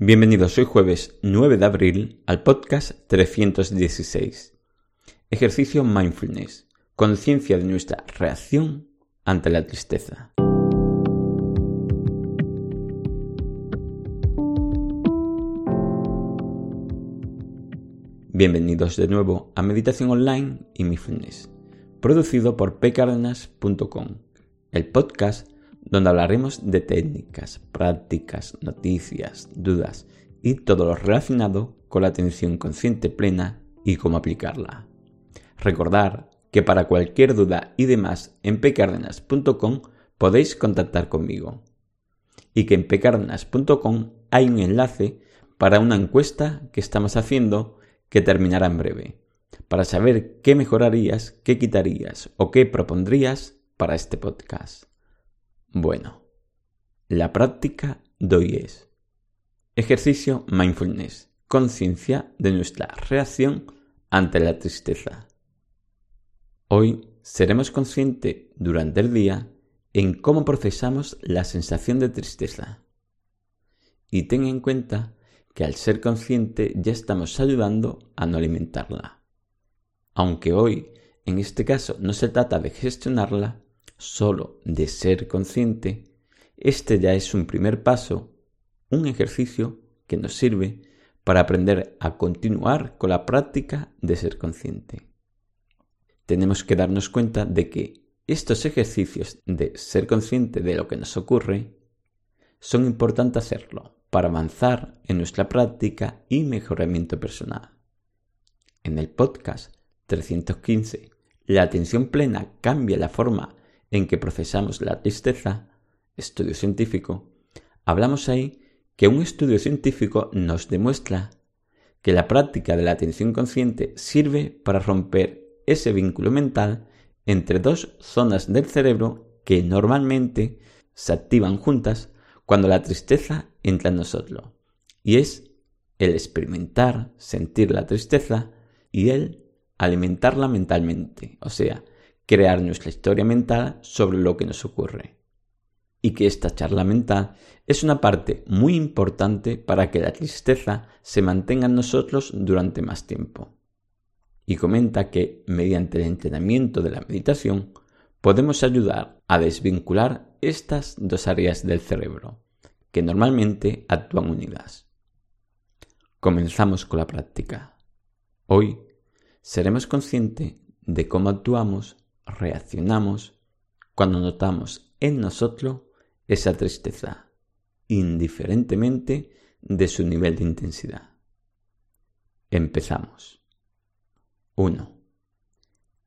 Bienvenidos hoy jueves 9 de abril al podcast 316. Ejercicio Mindfulness. Conciencia de nuestra reacción ante la tristeza. Bienvenidos de nuevo a Meditación Online y Mindfulness, producido por pcardenas.com, el podcast donde hablaremos de técnicas, prácticas, noticias, dudas y todo lo relacionado con la atención consciente plena y cómo aplicarla. Recordar que para cualquier duda y demás en pcardenas.com podéis contactar conmigo y que en pcardenas.com hay un enlace para una encuesta que estamos haciendo que terminará en breve, para saber qué mejorarías, qué quitarías o qué propondrías para este podcast. Bueno, la práctica de hoy es ejercicio mindfulness, conciencia de nuestra reacción ante la tristeza. Hoy seremos conscientes durante el día en cómo procesamos la sensación de tristeza. Y ten en cuenta que al ser consciente ya estamos ayudando a no alimentarla. Aunque hoy, en este caso, no se trata de gestionarla, solo de ser consciente, este ya es un primer paso, un ejercicio que nos sirve para aprender a continuar con la práctica de ser consciente. Tenemos que darnos cuenta de que estos ejercicios de ser consciente de lo que nos ocurre son importantes hacerlo para avanzar en nuestra práctica y mejoramiento personal. En el podcast 315, la atención plena cambia la forma en que procesamos la tristeza, estudio científico, hablamos ahí que un estudio científico nos demuestra que la práctica de la atención consciente sirve para romper ese vínculo mental entre dos zonas del cerebro que normalmente se activan juntas cuando la tristeza entra en nosotros. Y es el experimentar, sentir la tristeza y el alimentarla mentalmente, o sea, crear nuestra historia mental sobre lo que nos ocurre. Y que esta charla mental es una parte muy importante para que la tristeza se mantenga en nosotros durante más tiempo. Y comenta que mediante el entrenamiento de la meditación podemos ayudar a desvincular estas dos áreas del cerebro, que normalmente actúan unidas. Comenzamos con la práctica. Hoy seremos conscientes de cómo actuamos reaccionamos cuando notamos en nosotros esa tristeza, indiferentemente de su nivel de intensidad. Empezamos. 1.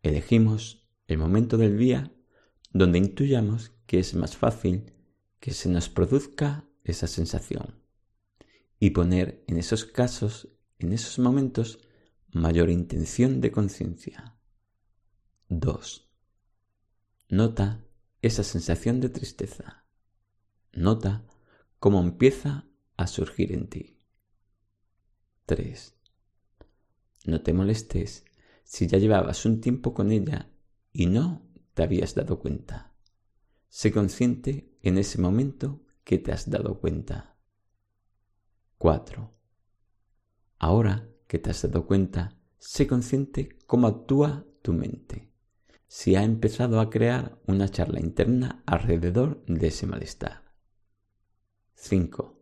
Elegimos el momento del día donde intuyamos que es más fácil que se nos produzca esa sensación y poner en esos casos, en esos momentos, mayor intención de conciencia. 2. Nota esa sensación de tristeza. Nota cómo empieza a surgir en ti. 3. No te molestes si ya llevabas un tiempo con ella y no te habías dado cuenta. Sé consciente en ese momento que te has dado cuenta. 4. Ahora que te has dado cuenta, sé consciente cómo actúa tu mente si ha empezado a crear una charla interna alrededor de ese malestar. 5.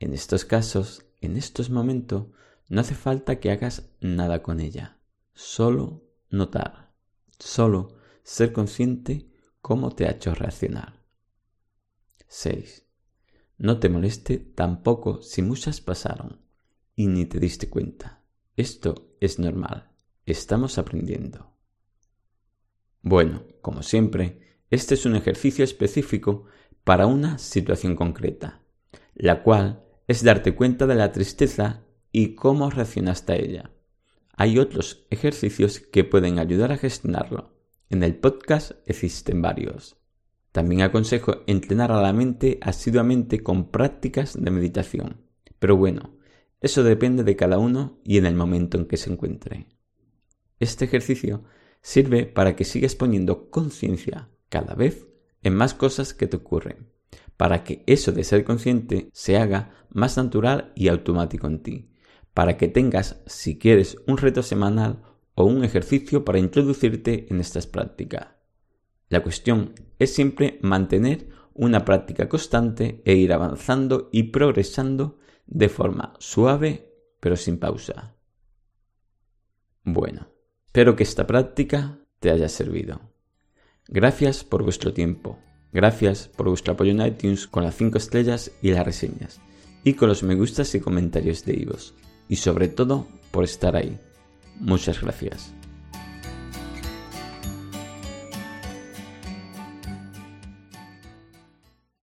En estos casos, en estos momentos, no hace falta que hagas nada con ella, solo notar, solo ser consciente cómo te ha hecho reaccionar. 6. No te moleste tampoco si muchas pasaron y ni te diste cuenta. Esto es normal, estamos aprendiendo. Bueno, como siempre, este es un ejercicio específico para una situación concreta, la cual es darte cuenta de la tristeza y cómo reaccionaste a ella. Hay otros ejercicios que pueden ayudar a gestionarlo. En el podcast existen varios. También aconsejo entrenar a la mente asiduamente con prácticas de meditación. Pero bueno, eso depende de cada uno y en el momento en que se encuentre. Este ejercicio sirve para que sigas poniendo conciencia cada vez en más cosas que te ocurren, para que eso de ser consciente se haga más natural y automático en ti, para que tengas, si quieres, un reto semanal o un ejercicio para introducirte en estas prácticas. La cuestión es siempre mantener una práctica constante e ir avanzando y progresando de forma suave pero sin pausa. Bueno, espero que esta práctica te haya servido. Gracias por vuestro tiempo. Gracias por vuestro apoyo en iTunes con las 5 estrellas y las reseñas. Y con los me gustas y comentarios de Ivos. Y sobre todo, por estar ahí. Muchas gracias.